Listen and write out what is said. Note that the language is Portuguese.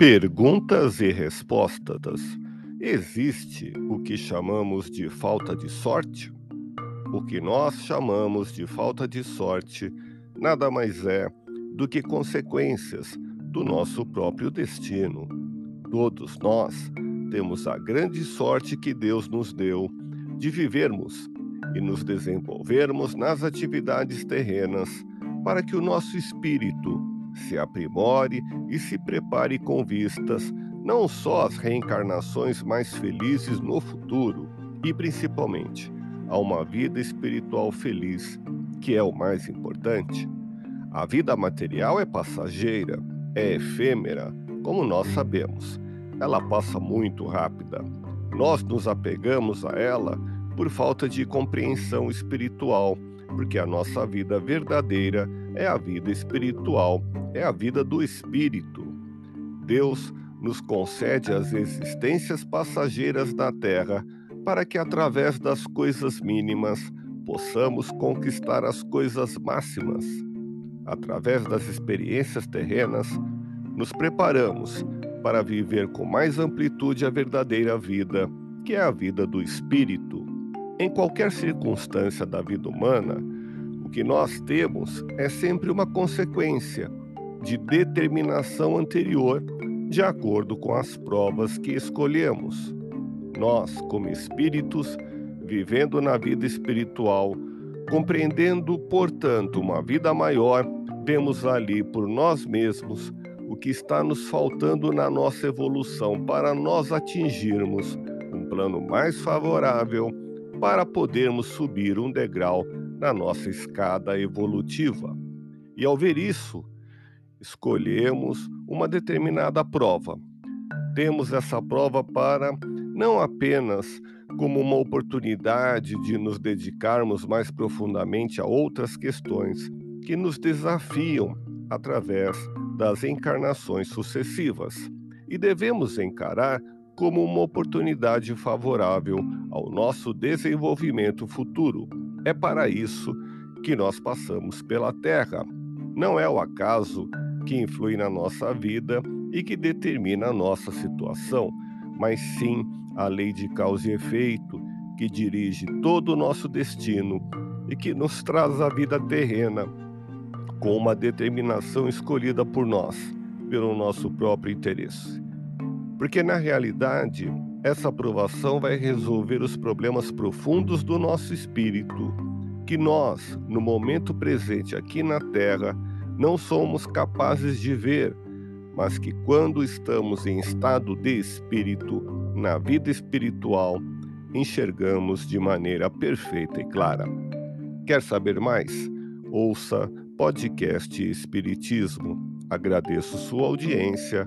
Perguntas e respostas. Existe o que chamamos de falta de sorte? O que nós chamamos de falta de sorte nada mais é do que consequências do nosso próprio destino. Todos nós temos a grande sorte que Deus nos deu de vivermos e nos desenvolvermos nas atividades terrenas para que o nosso espírito se aprimore e se prepare com vistas não só às reencarnações mais felizes no futuro, e principalmente a uma vida espiritual feliz, que é o mais importante. A vida material é passageira, é efêmera, como nós sabemos. Ela passa muito rápida. Nós nos apegamos a ela por falta de compreensão espiritual, porque a nossa vida verdadeira é a vida espiritual é a vida do espírito. Deus nos concede as existências passageiras da terra para que, através das coisas mínimas, possamos conquistar as coisas máximas. Através das experiências terrenas, nos preparamos para viver com mais amplitude a verdadeira vida, que é a vida do espírito. Em qualquer circunstância da vida humana, o que nós temos é sempre uma consequência de determinação anterior, de acordo com as provas que escolhemos. Nós, como espíritos, vivendo na vida espiritual, compreendendo, portanto, uma vida maior, vemos ali por nós mesmos o que está nos faltando na nossa evolução para nós atingirmos um plano mais favorável para podermos subir um degrau na nossa escada evolutiva. E ao ver isso, escolhemos uma determinada prova. Temos essa prova para não apenas como uma oportunidade de nos dedicarmos mais profundamente a outras questões que nos desafiam através das encarnações sucessivas, e devemos encarar como uma oportunidade favorável ao nosso desenvolvimento futuro. É para isso que nós passamos pela Terra. Não é o acaso que influi na nossa vida e que determina a nossa situação, mas sim a lei de causa e efeito que dirige todo o nosso destino e que nos traz a vida terrena com uma determinação escolhida por nós, pelo nosso próprio interesse. Porque na realidade, essa aprovação vai resolver os problemas profundos do nosso espírito, que nós, no momento presente aqui na Terra, não somos capazes de ver, mas que quando estamos em estado de espírito, na vida espiritual, enxergamos de maneira perfeita e clara. Quer saber mais? Ouça podcast Espiritismo. Agradeço sua audiência,